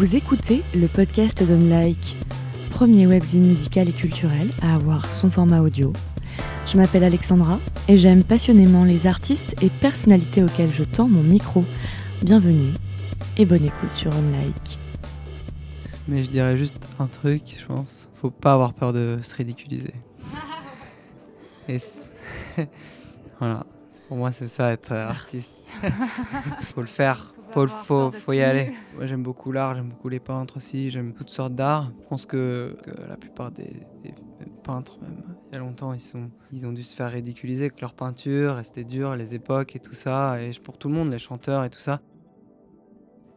Vous écoutez le podcast d'Unlike, premier webzine musical et culturel à avoir son format audio. Je m'appelle Alexandra et j'aime passionnément les artistes et personnalités auxquelles je tends mon micro. Bienvenue et bonne écoute sur Unlike. Mais je dirais juste un truc, je pense. Faut pas avoir peur de se ridiculiser. Et voilà, pour moi c'est ça être artiste. faut le faire, faut, faut, faut y aller. Moi j'aime beaucoup l'art, j'aime beaucoup les peintres aussi, j'aime toutes sortes d'art. Je pense que, la plupart des, peintres, même il y a longtemps, ils, sont, ils ont dû se faire ridiculiser avec leur peinture, c'était dur, les époques et tout ça. Et pour tout le monde, les chanteurs et tout ça.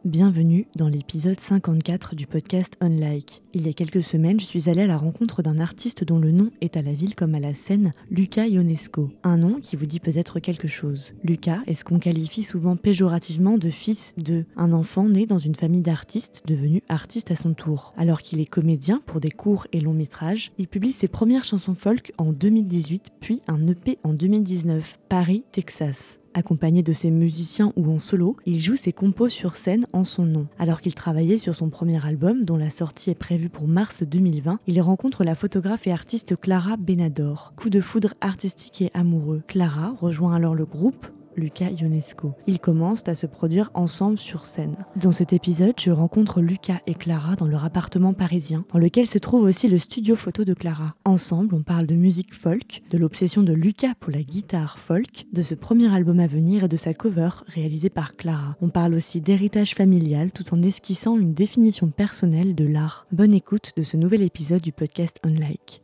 Bienvenue dans l'épisode 54 du podcast Unlike. Il y a quelques semaines, je suis allée à la rencontre d'un artiste dont le nom est à la ville comme à la scène, Lucas Ionesco. Un nom qui vous dit peut-être quelque chose. Lucas est ce qu'on qualifie souvent péjorativement de fils de, un enfant né dans une famille d'artistes devenu artiste à son tour. Alors qu'il est comédien pour des courts et longs métrages, il publie ses premières chansons folk en 2018 puis un EP en 2019, Paris, Texas. Accompagné de ses musiciens ou en solo, il joue ses compos sur scène en son nom. Alors qu'il travaillait sur son premier album, dont la sortie est prévue pour mars 2020, il rencontre la photographe et artiste Clara Benador. Coup de foudre artistique et amoureux. Clara rejoint alors le groupe Lucas Ionesco. Ils commencent à se produire ensemble sur scène. Dans cet épisode, je rencontre Lucas et Clara dans leur appartement parisien, dans lequel se trouve aussi le studio photo de Clara. Ensemble, on parle de musique folk, de l'obsession de Lucas pour la guitare folk, de ce premier album à venir et de sa cover réalisée par Clara. On parle aussi d'héritage familial tout en esquissant une définition personnelle de l'art. Bonne écoute de ce nouvel épisode du podcast Unlike.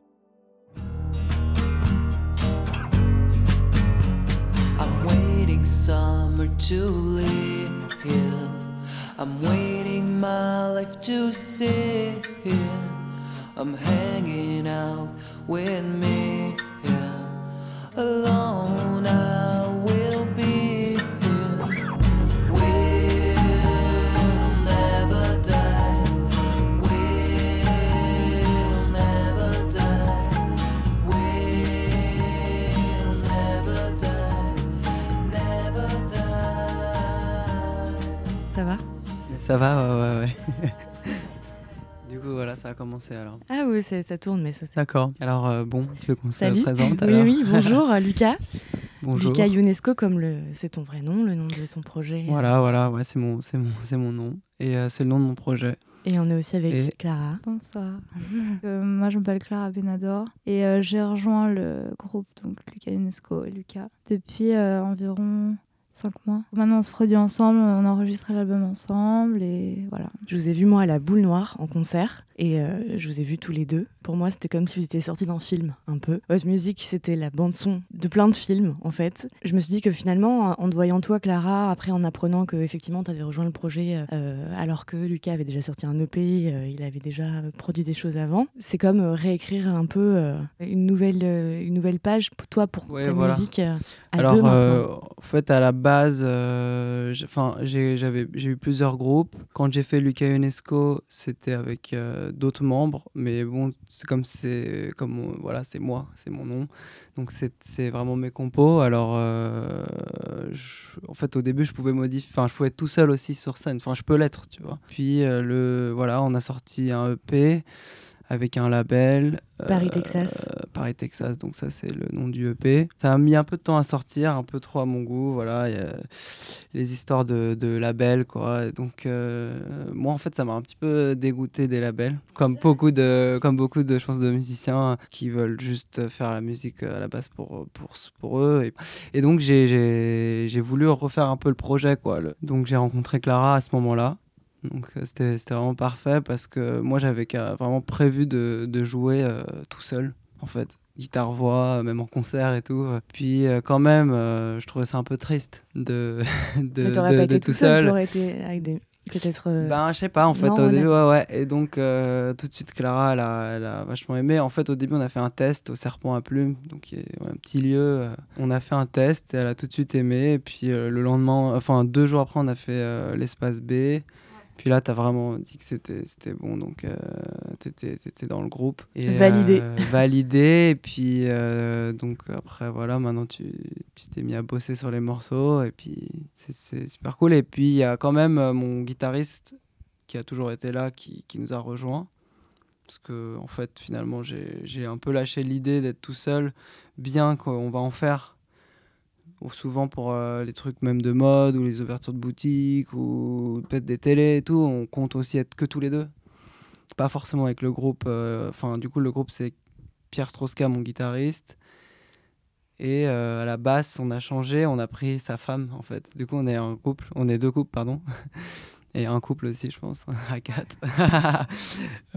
To live. I'm waiting my life to sit here. I'm hanging out with me, Ça va, ouais, ouais, du coup, voilà, ça a commencé alors. Ah oui, ça tourne, mais ça c'est. D'accord. Alors, euh, bon, tu veux qu'on se présente Oui, oui, bonjour, Lucas. Bonjour. Lucas UNESCO, comme le... c'est ton vrai nom, le nom de ton projet. Voilà, voilà, ouais, c'est mon, mon, mon nom. Et euh, c'est le nom de mon projet. Et on est aussi avec Clara. Bonsoir. Euh, moi, je m'appelle Clara Benador et j'ai rejoint le groupe donc Lucas UNESCO et Lucas depuis environ cinq mois. Maintenant, on se produit ensemble, on enregistre l'album ensemble et voilà. Je vous ai vu, moi, à la Boule Noire en concert et euh, je vous ai vu tous les deux. Pour moi, c'était comme si étiez sortis d'un film, un peu. Votre musique, c'était la bande-son de plein de films, en fait. Je me suis dit que finalement, en te voyant toi, Clara, après en apprenant que effectivement tu avais rejoint le projet euh, alors que Lucas avait déjà sorti un EP, euh, il avait déjà produit des choses avant, c'est comme réécrire un peu une, nouvelle, une nouvelle page, pour toi, pour ta musique à alors, deux en fait, à la base, j'ai eu plusieurs groupes. Quand j'ai fait Lucas UNESCO, c'était avec d'autres membres, mais bon, c'est comme c'est comme voilà, c'est moi, c'est mon nom. Donc c'est vraiment mes compos. Alors euh, en fait au début je pouvais modifier, enfin je pouvais être tout seul aussi sur scène. Enfin je peux l'être, tu vois. Puis euh, le voilà, on a sorti un EP avec un label. Paris, euh, Texas. Paris, Texas, donc ça c'est le nom du EP. Ça a mis un peu de temps à sortir, un peu trop à mon goût, voilà. Y a les histoires de, de labels, quoi. Donc euh, moi en fait ça m'a un petit peu dégoûté des labels, comme beaucoup de, comme beaucoup de, je de musiciens qui veulent juste faire la musique à la base pour, pour, pour eux. Et, et donc j'ai voulu refaire un peu le projet, quoi. donc j'ai rencontré Clara à ce moment-là. Donc euh, c'était vraiment parfait parce que moi j'avais vraiment prévu de, de jouer euh, tout seul en fait. Guitare-voix, même en concert et tout. Puis euh, quand même, je trouvais ça un peu triste de, de, de, de tout seul. seul. été avec des peut-être ben je sais pas en fait au début ouais ouais et donc tout de suite Clara elle a, elle a, vachement aimé en fait au début on a fait un test au serpent à plumes donc un petit lieu on a fait un test et elle a tout de suite aimé et puis le lendemain enfin deux jours après on a fait l'espace B puis là, tu as vraiment dit que c'était bon, donc euh, tu étais, dans le groupe. Et, validé. Euh, validé. Et puis, euh, donc après, voilà, maintenant tu t'es mis à bosser sur les morceaux. Et puis, c'est super cool. Et puis, il y a quand même mon guitariste qui a toujours été là, qui, qui nous a rejoints. Parce que, en fait, finalement, j'ai un peu lâché l'idée d'être tout seul, bien qu'on va en faire. Souvent pour euh, les trucs même de mode ou les ouvertures de boutiques ou peut-être des télés et tout, on compte aussi être que tous les deux. Pas forcément avec le groupe. euh, Enfin, du coup, le groupe, c'est Pierre Strauska, mon guitariste. Et euh, à la basse, on a changé, on a pris sa femme, en fait. Du coup, on est un couple, on est deux couples, pardon. Et un couple aussi, je pense, à quatre,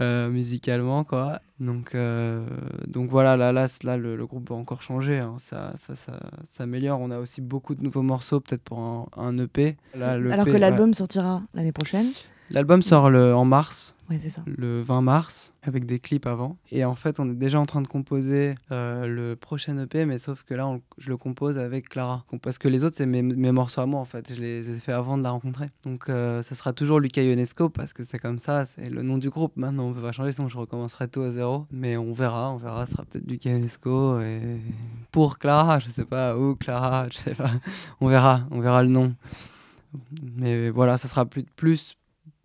Euh, musicalement, quoi. Donc, euh, donc voilà, là, là, là le, le groupe va encore changer. hein. Ça, ça, ça s'améliore. On a aussi beaucoup de nouveaux morceaux, peut-être pour un, un EP. Là, le Alors EP, que ouais. l'album sortira l'année prochaine. L'album sort le, en mars, Ouais, c'est ça. le 20 mars, avec des clips avant. Et en fait, on est déjà en train de composer euh, le prochain EP, mais sauf que là, on- je le compose avec Clara. Parce que les autres, c'est mes, mes morceaux à moi, en fait. Je les ai fait avant de la rencontrer. Donc, euh, ça sera toujours Lucas Ionesco, parce que c'est comme ça, c'est le nom du groupe. Maintenant, on peut pas changer, sinon je recommencerai tout à zéro. Mais on verra, on verra. Ce sera peut-être Lucas Ionesco. Et pour Clara, je sais pas, où Clara, je sais pas. On verra, on verra le nom. Mais voilà, ça sera plus, plus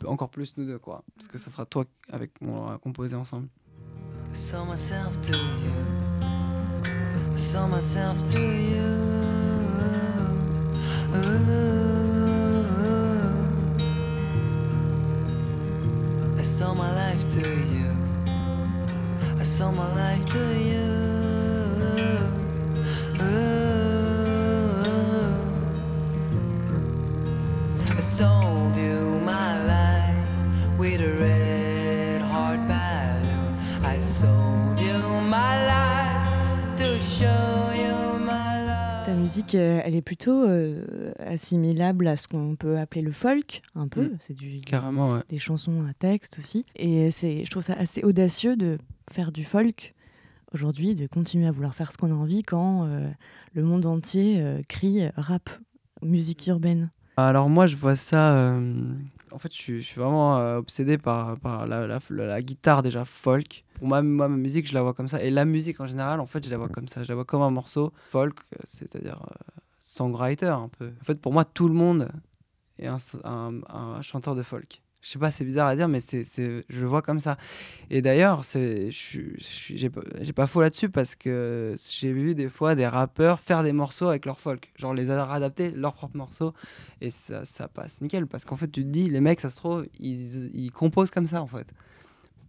encore plus nous deux quoi parce que ça sera toi avec moi à composer ensemble saw myself to you. Saw myself to you. Ooh. I saw my life to you. I saw my life to you. Musique, euh, elle est plutôt euh, assimilable à ce qu'on peut appeler le folk, un peu. Mm. C'est du, carrément ouais des chansons à texte aussi. Et c'est, je trouve ça assez audacieux de faire du folk aujourd'hui, de continuer à vouloir faire ce qu'on a envie quand euh, le monde entier euh, crie rap, musique urbaine. alors moi je vois ça en fait je suis, vraiment euh, obsédé par, par la, la, guitare déjà folk. Pour moi, moi ma musique je la vois comme ça. Et la musique en général en fait je la vois comme ça. Je la vois comme un morceau folk euh, c'est-à-dire euh, songwriter un peu. En fait pour moi tout le monde est un- un chanteur de folk je sais pas, c'est bizarre à dire, mais c'est, je le vois comme ça. Et d'ailleurs, je, j'ai pas faux là-dessus parce que j'ai vu des fois des rappeurs faire des morceaux avec leur folk, genre les adapter leurs propres morceaux, et ça, ça passe nickel. Parce qu'en fait, tu te dis, les mecs, ça se trouve, ils, ils composent comme ça en fait.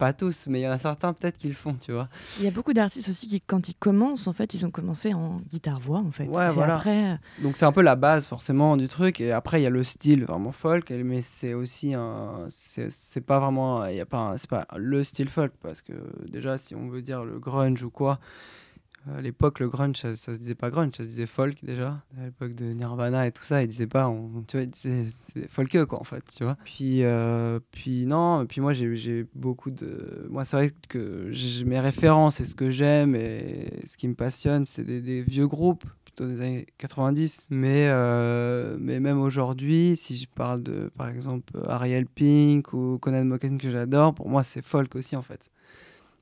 Pas tous, mais il y en a certains peut-être qui le font, tu vois. Il y a beaucoup d'artistes aussi qui, quand ils commencent, en fait, ils ont commencé en guitare-voix, en fait. Ouais, C'est voilà. après, Donc c'est un peu la base forcément du truc et après il y a le style vraiment folk mais c'est aussi un c'est c'est pas vraiment il y a pas un- c'est pas le style folk parce que déjà si on veut dire le grunge ou quoi euh, à l'époque le grunge ça, ça se disait pas grunge ça se disait folk déjà. À l'époque de Nirvana et tout ça ils disaient pas tu vois c'est folkeux quoi en fait tu vois. Puis euh, puis non puis moi j'ai beaucoup de moi c'est vrai que mes références et ce que j'aime et ce qui me passionne c'est des, des vieux groupes plutôt des années 90 mais euh, mais même aujourd'hui si je parle de par exemple Ariel Pink ou Conan Moccasin que j'adore pour moi c'est folk aussi en fait.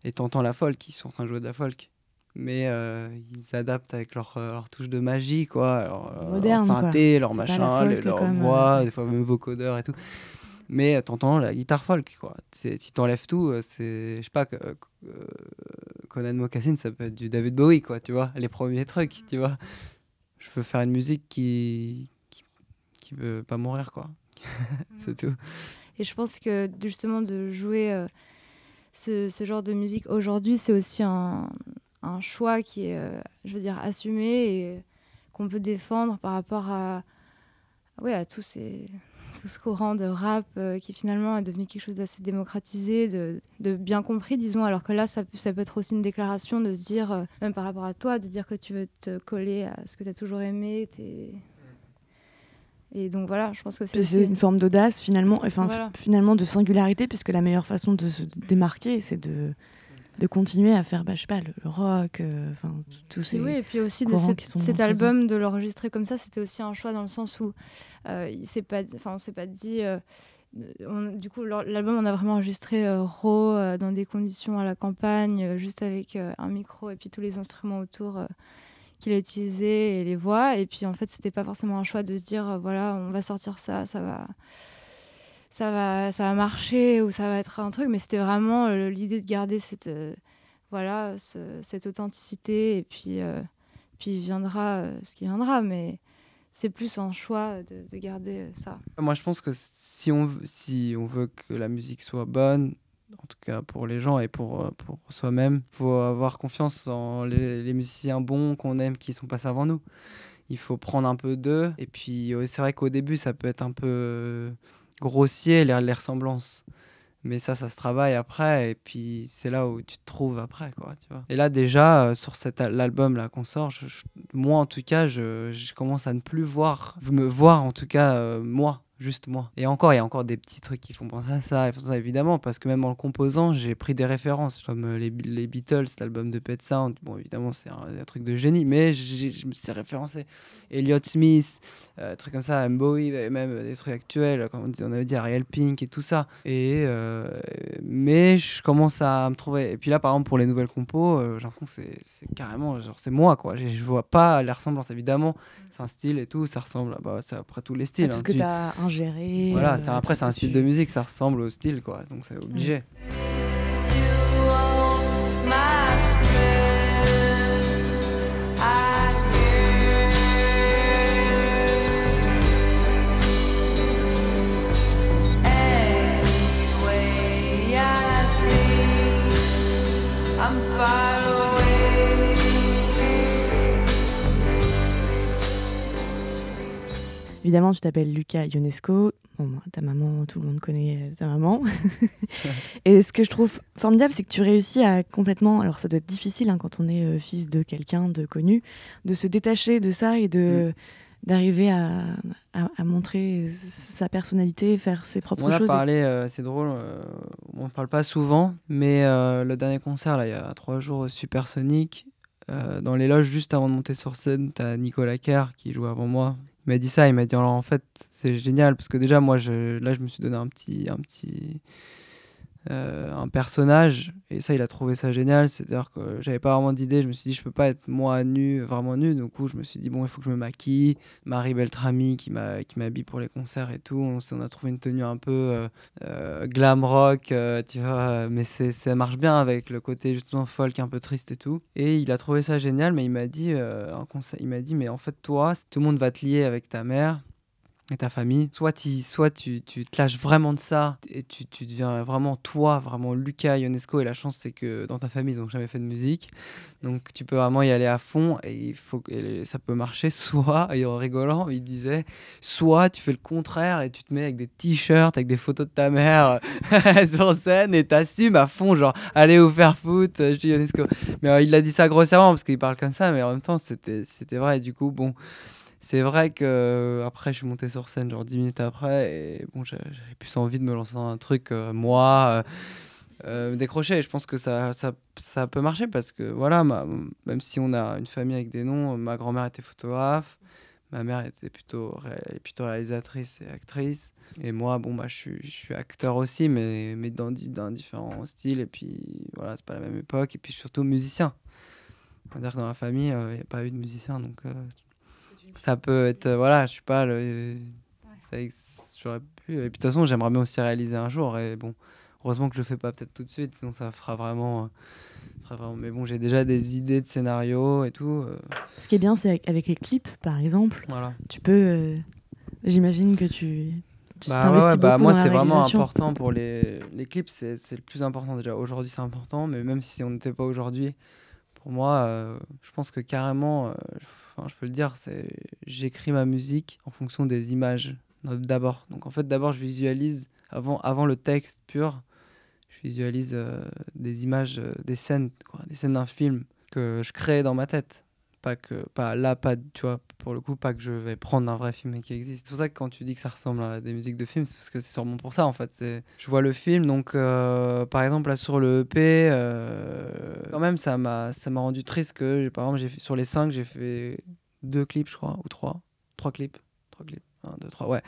Et t'entends la folk ils sont en train de jouer de la folk mais euh, ils s'adaptent avec leur, euh, leur touche de magie quoi. Leur, leur Moderne, quoi. synthé leur machin folk le- leur comme, euh, voix des fois même vocodeur et tout. Mais t'entends la guitare folk quoi. Si t'enlèves tout c'est je sais pas euh, Conan Moccasin ça peut être du David Bowie quoi tu vois. Les premiers trucs tu vois. Je veux faire une musique qui qui, qui veut pas mourir quoi. C'est tout. Et je pense que justement de jouer euh, ce, ce genre de musique aujourd'hui, c'est aussi un, un choix qui est, euh, je veux dire, assumé et qu'on peut défendre par rapport à, ouais, à tous ces, tout ce courant de rap euh, qui finalement est devenu quelque chose d'assez démocratisé, de, de bien compris, disons, alors que là, ça, peut- ça peut être aussi une déclaration de se dire, euh, même par rapport à toi, de dire que tu veux te coller à ce que tu as toujours aimé. t'es- Et donc voilà, je pense que c'est c'est aussi- une forme d'audace, finalement, enfin, Voilà. finalement de singularité, puisque la meilleure façon de se démarquer, c'est de, de continuer à faire, bah, je sais pas, le, le rock, euh, enfin, tous ces... Oui, et puis aussi de cet, album, de l'enregistrer comme ça, c'était aussi un choix dans le sens où euh, il s'est pas, enfin, on s'est pas dit. euh, on- du coup, l'al- l'album, on a vraiment enregistré euh, raw, euh, dans des conditions à la campagne, euh, juste avec euh, un micro et puis tous les instruments autour euh, qu'il a utilisés et les voix. Et puis en fait, c'était pas forcément un choix de se dire, euh, voilà, on va sortir ça, ça va. Ça va, ça va marcher ou ça va être un truc, mais c'était vraiment euh, l'idée de garder cette, euh, voilà, ce- cette authenticité et puis, euh, puis viendra ce qui viendra, mais c'est plus un choix de, de garder ça. Moi, je pense que si on, si on veut que la musique soit bonne, en tout cas pour les gens et pour, pour soi-même, il faut avoir confiance en les, les musiciens bons qu'on aime qui sont passés avant nous. Il faut prendre un peu d'eux. Et puis, c'est vrai qu'au début, ça peut être un peu grossier, les, ressemblances. Mais ça, ça se travaille après. Et puis, c'est là où tu te trouves après. Quoi, tu vois. Et là, déjà, euh, sur cet al- l'album là qu'on sort, moi, en tout cas, je, je commence à ne plus voir, me voir, en tout cas, euh, moi. Juste moi. Et encore, il y a encore des petits trucs qui font penser à ça, et ça évidemment, parce que même en le composant, j'ai pris des références, comme euh, les, les Beatles, l'album de Pet Sound. Bon, évidemment, c'est un, un truc de génie, mais je me suis référencé. Elliott Smith, euh, trucs comme ça, M. Bowie, même des trucs actuels, comme on dit- on avait dit Ariel Pink et tout ça. Et, euh, mais je commence à me trouver. Et puis là, par exemple, pour les nouvelles compos, euh, j'ai l'impression que c'est carrément, genre, c'est moi, quoi. Je je vois pas les ressemblances, évidemment. C'est un style et tout, ça ressemble à bah, c'est après tous les styles. Hein. que Tu- tu voilà, euh, après c'est un style de musique, ça ressemble au style quoi, donc c'est obligé. Évidemment, tu t'appelles Lucas Ionesco. Bon, ta maman, tout le monde connaît euh, ta maman. et ce que je trouve formidable, c'est que tu réussis à complètement. Alors, ça doit être difficile hein, quand on est euh, fils de quelqu'un de connu, de se détacher de ça et de. d'arriver à, à, à montrer sa personnalité, faire ses propres On a choses. parlé, euh, c'est drôle, euh, on en parle pas souvent, mais le dernier concert là, il y a trois jours au Supersonic, euh, dans les loges juste avant de monter sur scène, t'as Nicolas Kerr qui joue avant moi. Il m'a dit ça, il m'a dit alors en fait c'est génial parce que déjà moi je, là je me suis donné un petit un petit euh, un personnage et ça il a trouvé ça génial c'est à dire que j'avais pas vraiment d'idée je me suis dit je peux pas être moi nu vraiment nu donc coup je me suis dit bon il faut que je me maquille. Marie Beltrami qui m'habille pour les concerts et tout on, a trouvé une tenue un peu euh, euh, glam rock tu vois mais ça marche bien avec le côté justement folk un peu triste et tout. Et il a trouvé ça génial mais il m'a dit un conseil il m'a dit mais en fait toi tout le monde va te lier avec ta mère et ta famille. Soit, tu soit tu, tu te lâches vraiment de ça et tu, tu deviens vraiment toi, vraiment Lucas Ionesco. Et la chance, c'est que dans ta famille, ils n'ont jamais fait de musique. Donc tu peux vraiment y aller à fond et, il faut, ça peut marcher. Soit, et en rigolant, il disait, soit tu fais le contraire et tu te mets avec des t-shirts, avec des photos de ta mère sur scène et t'assumes à fond, genre, allez vous faire euh, je suis Ionesco. Mais euh, il a dit ça grossièrement parce qu'il parle comme ça, mais en même temps, c'était vrai. Et du coup, bon. C'est vrai que euh, après je suis monté sur scène genre 10 minutes après et bon j'a- j'avais plus envie de me lancer dans un truc euh, moi euh, euh, décrocher. Et je pense que ça, ça, ça peut marcher parce que voilà, même si on a une famille avec des noms, ma grand-mère était photographe, ma mère était plutôt, ré- plutôt réalisatrice et actrice. Et moi, bon, bah, je, suis, je suis acteur aussi, mais, mais dans, di- dans différents styles. Et puis voilà, c'est pas la même époque. Et puis surtout musicien. C'est-à-dire que dans la famille, il n'y a pas eu de musicien. Donc ça peut être. euh, voilà, je suis pas le. ça ex- J'aurais pu. Et puis de toute façon, j'aimerais bien aussi réaliser un jour. Et bon, heureusement que je le fais pas peut-être tout de suite, sinon ça fera vraiment. euh, fera vraiment... Mais bon, j'ai déjà des idées de scénario et tout. euh, Ce qui est bien, c'est avec, les clips, par exemple, voilà. tu peux. euh, J'imagine que tu. tu Bah, ouais, ouais, bah, moi, c'est vraiment important pour les, les clips. C'est c'est le plus important déjà. Aujourd'hui, c'est important, mais même si on n'était pas aujourd'hui, pour moi, euh, je pense que carrément, euh, je peux le dire, j'écris ma musique en fonction des images euh, d'abord. Donc en fait, d'abord, je visualise avant, le texte pur. Je visualise des images, des scènes, des scènes d'un film que je crée dans ma tête. Pas que, là, pas, tu vois, pour le coup, pas que je vais prendre un vrai film qui existe. C'est pour ça que quand tu dis que ça ressemble à des musiques de films, c'est parce que c'est sûrement pour ça, en fait. C'est, je vois le film, donc, euh, par exemple, là, sur le EP, euh, quand même, ça m'a, ça m'a rendu triste que, par exemple, j'ai sur les cinq, j'ai fait deux clips, je crois, ou trois. Trois clips. Trois clips. Un, deux, trois, ouais.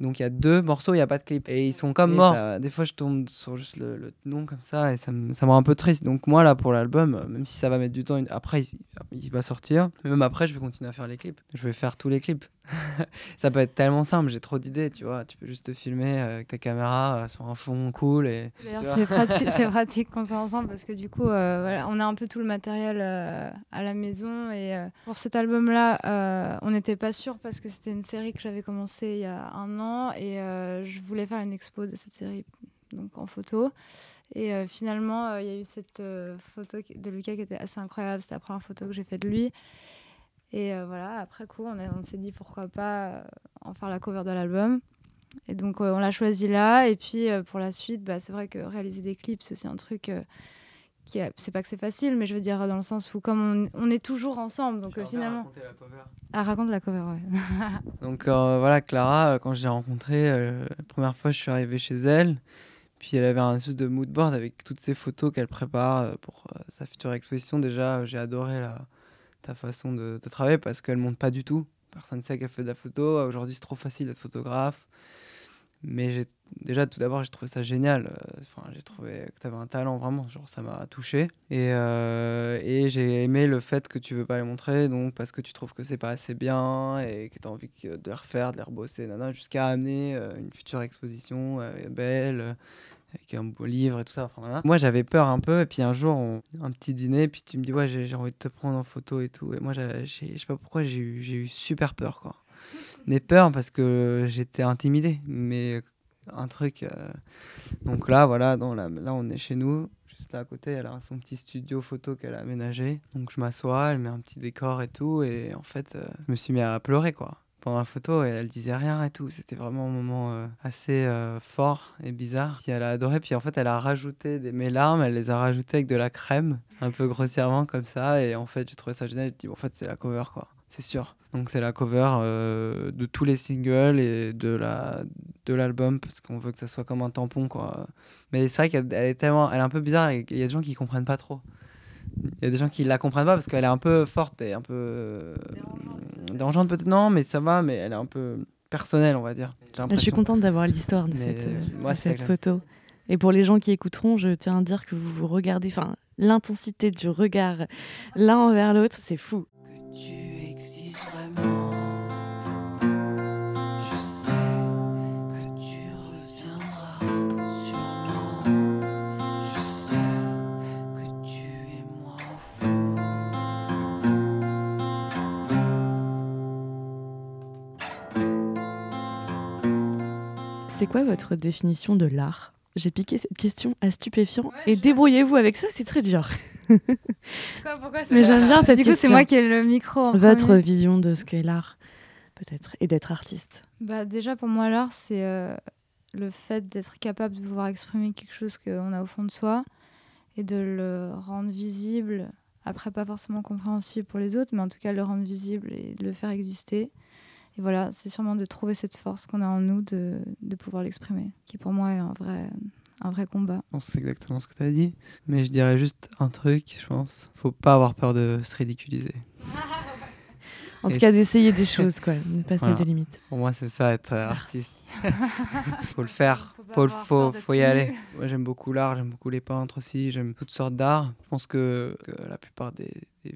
Donc il y a deux morceaux, il n'y a pas de clip. Et ils sont comme Et morts. ça- des fois, je tombe sur juste le, le nom comme ça et ça me, ça me rend un peu triste. Donc moi, là, pour l'album, euh, même si ça va mettre du temps, après, il, il va sortir. Mais même après, je vais continuer à faire les clips. Je vais faire tous les clips. ça peut être tellement simple, j'ai trop d'idées, tu vois. Tu peux juste te filmer euh, avec ta caméra euh, sur un fond cool et. C'est pratique, c'est pratique qu'on soit ensemble parce que du coup, euh, voilà, on a un peu tout le matériel euh, à la maison. Et euh, pour cet album-là, on n'était pas sûr parce que c'était une série que j'avais commencé il y a un an et je voulais faire une expo de cette série donc en photo. Et euh, finalement, euh, il y a eu cette euh, photo de Lucas qui était assez incroyable. C'était la première photo que j'ai faite de lui. Et euh, voilà, après coup, on, s'est dit pourquoi pas euh, en faire la cover de l'album. Et donc, euh, on l'a choisi là. Et puis, euh, pour la suite, bah, c'est vrai que réaliser des clips, c'est aussi un truc euh, qui a- c'est pas que c'est facile, mais je veux dire dans le sens où comme on, on est toujours ensemble, donc euh, finalement, ah raconte la cover, ouais. Donc euh, voilà, Clara, euh, quand je l'ai rencontrée, euh, la première fois, je suis arrivé chez elle. Puis elle avait un espèce de mood board avec toutes ces photos qu'elle prépare pour euh, sa future exposition. Déjà, j'ai adoré la, ta façon de, travailler parce qu'elle monte pas du tout. Personne ne sait qu'elle fait de la photo. Aujourd'hui, c'est trop facile d'être photographe. Mais déjà, tout d'abord, j'ai trouvé ça génial. Euh, Enfin, j'ai trouvé que tu avais un talent vraiment. Genre, ça m'a touché. Et, euh, et j'ai aimé le fait que tu veux pas les montrer, donc parce que tu trouves que c'est pas assez bien et que tu as envie de les refaire, de les rebosser, jusqu'à amener euh, une future exposition belle. Avec un beau livre et tout ça. Moi, j'avais peur un peu. Et puis un jour, un petit dîner, puis tu me dis, ouais, j'ai envie de te prendre en photo et tout. Et moi, je sais pas pourquoi, j'ai eu, eu super peur, quoi. Mais peur parce que j'étais intimidé. Mais un truc. euh, Donc là, voilà, dans la... là, on est chez nous. Juste là à côté, elle a son petit studio photo qu'elle a aménagé. Donc je m'assois, elle met un petit décor et tout. Et en fait, euh, je me suis mis à pleurer, quoi. Pendant la photo, et elle disait rien et tout. C'était vraiment un moment euh, assez euh, fort et bizarre. Puis elle a adoré. Puis en fait, elle a rajouté des... mes larmes, elle les a rajoutées avec de la crème, un peu grossièrement comme ça. Et en fait, j'ai trouvé ça génial. J'ai dit, bon, en fait, c'est la cover, quoi. C'est sûr. Donc c'est la cover euh, de tous les singles et de la de l'album parce qu'on veut que ça soit comme un tampon quoi. Mais c'est vrai qu'elle elle est tellement elle est un peu bizarre et il y a des gens qui comprennent pas trop. Il y a des gens qui la comprennent pas parce qu'elle est un peu forte et un peu dérangeante peut-être non mais ça va mais elle est un peu personnelle on va dire. Là, je suis contente d'avoir l'histoire de Mais, cette, euh, euh, moi, de cette photo. Et pour les gens qui écouteront, je tiens à dire que vous vous regardez, enfin, l'intensité du regard l'un envers l'autre, c'est fou. que tu existes quoi votre définition de l'art? J'ai piqué cette question à stupéfiant et débrouillez-vous avec ça, c'est très dur. Mais j'aime bien cette Du coup, c'est question. moi qui ai le micro. en Votre premier. vision de ce qu'est l'art, peut-être, et d'être artiste. Bah, déjà, pour moi, l'art, c'est euh, le fait d'être capable de pouvoir exprimer quelque chose qu'on a au fond de soi et de le rendre visible. Après, pas forcément compréhensible pour les autres, mais en tout cas, le rendre visible et de le faire exister. Et voilà, c'est sûrement de trouver cette force qu'on a en nous de, de pouvoir l'exprimer, qui pour moi est un vrai, un vrai combat. Je pense que c'est exactement ce que tu as dit. Mais je dirais juste un truc, je pense. Faut pas avoir peur de se ridiculiser. En Et tout cas, d'essayer des choses, quoi, ne pas se Voilà. mettre de limites. Pour moi, c'est ça, être euh, artiste. faut le faire, Faut le- faut, faut y aller. Moi, j'aime beaucoup l'art, j'aime beaucoup les peintres aussi, j'aime toutes sortes d'art. Je pense que, que la plupart des, des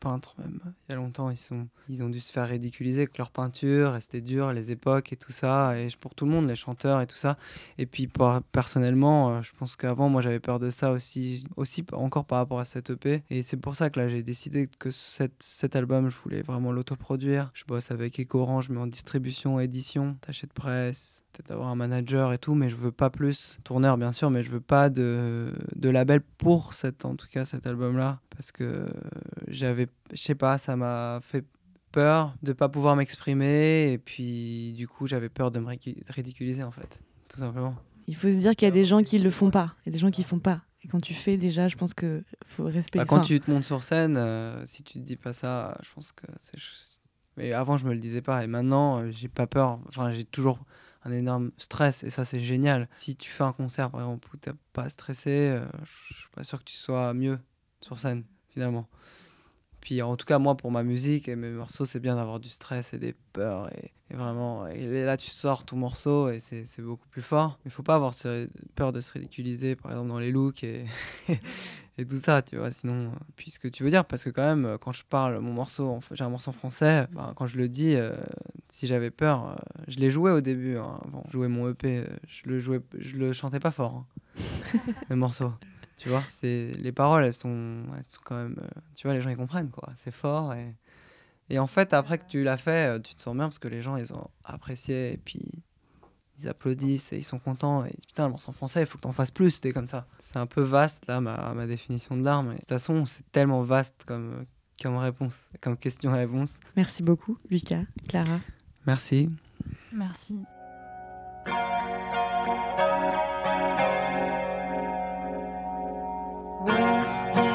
peintres, même il y a longtemps, ils, sont, ils ont dû se faire ridiculiser avec leur peinture, et c'était dur, les époques et tout ça, et pour tout le monde, les chanteurs et tout ça. Et puis, personnellement, euh, je pense qu'avant, moi, j'avais peur de ça aussi, aussi encore par rapport à cette EP. Et c'est pour ça que là, j'ai décidé que cette, cet album, je voulais vraiment l'autoproduire. Je bosse avec Ecorange, mais en distribution, édition, tâcher de presse, peut-être avoir un manager et tout, mais je veux pas plus. Tourneur, bien sûr, mais je veux pas de, de label pour cette, en tout cas, cet album-là. Parce que j'avais, je sais pas, ça m'a fait peur de pas pouvoir m'exprimer. Et puis, du coup, j'avais peur de me ridicu- ridiculiser, en fait. Tout simplement. Il faut se dire qu'il y a des gens qui le font pas, et des gens qui font pas. Et quand tu fais, déjà, je pense que faut respecter. Bah, quand enfin, tu te montes sur scène, euh, si tu te dis pas ça, je pense que c'est. juste- Mais avant, je me le disais pas. Et maintenant, euh, j'ai pas peur. Enfin, j'ai toujours un énorme stress. Et ça, c'est génial. Si tu fais un concert, par exemple, où t'es pas stressé, euh, je suis pas sûr que tu sois mieux sur scène, finalement. Puis en tout cas, moi, pour ma musique et mes morceaux, c'est bien d'avoir du stress et des peurs. Et, et vraiment, et là, tu sors ton morceau et c'est beaucoup plus fort. Il faut pas avoir peur de se ridiculiser, par exemple, dans les looks et, et tout ça, tu vois. Sinon, euh, puis ce que tu veux dire, parce que quand même, quand je parle mon morceau, j'ai un morceau en français, ben, quand je le dis, euh, si j'avais peur, euh, je les jouais au début. Hein, je jouais mon EP, je le jouais, je le chantais pas fort, hein, le morceau. Tu vois, c'est les paroles, elles sont, elles sont quand même, euh, tu vois, les gens ils comprennent quoi. C'est fort et et en fait après que tu l'as fait, euh, tu te sens bien parce que les gens ils ont apprécié et puis ils applaudissent et ils sont contents et ils disent, putain le morceau en français il faut que t'en fasses plus c'était comme ça c'est un peu vaste là ma, ma définition de l'art mais de toute façon c'est tellement vaste comme comme réponse comme question réponse Merci beaucoup, Lucas, Clara. merci Merci. just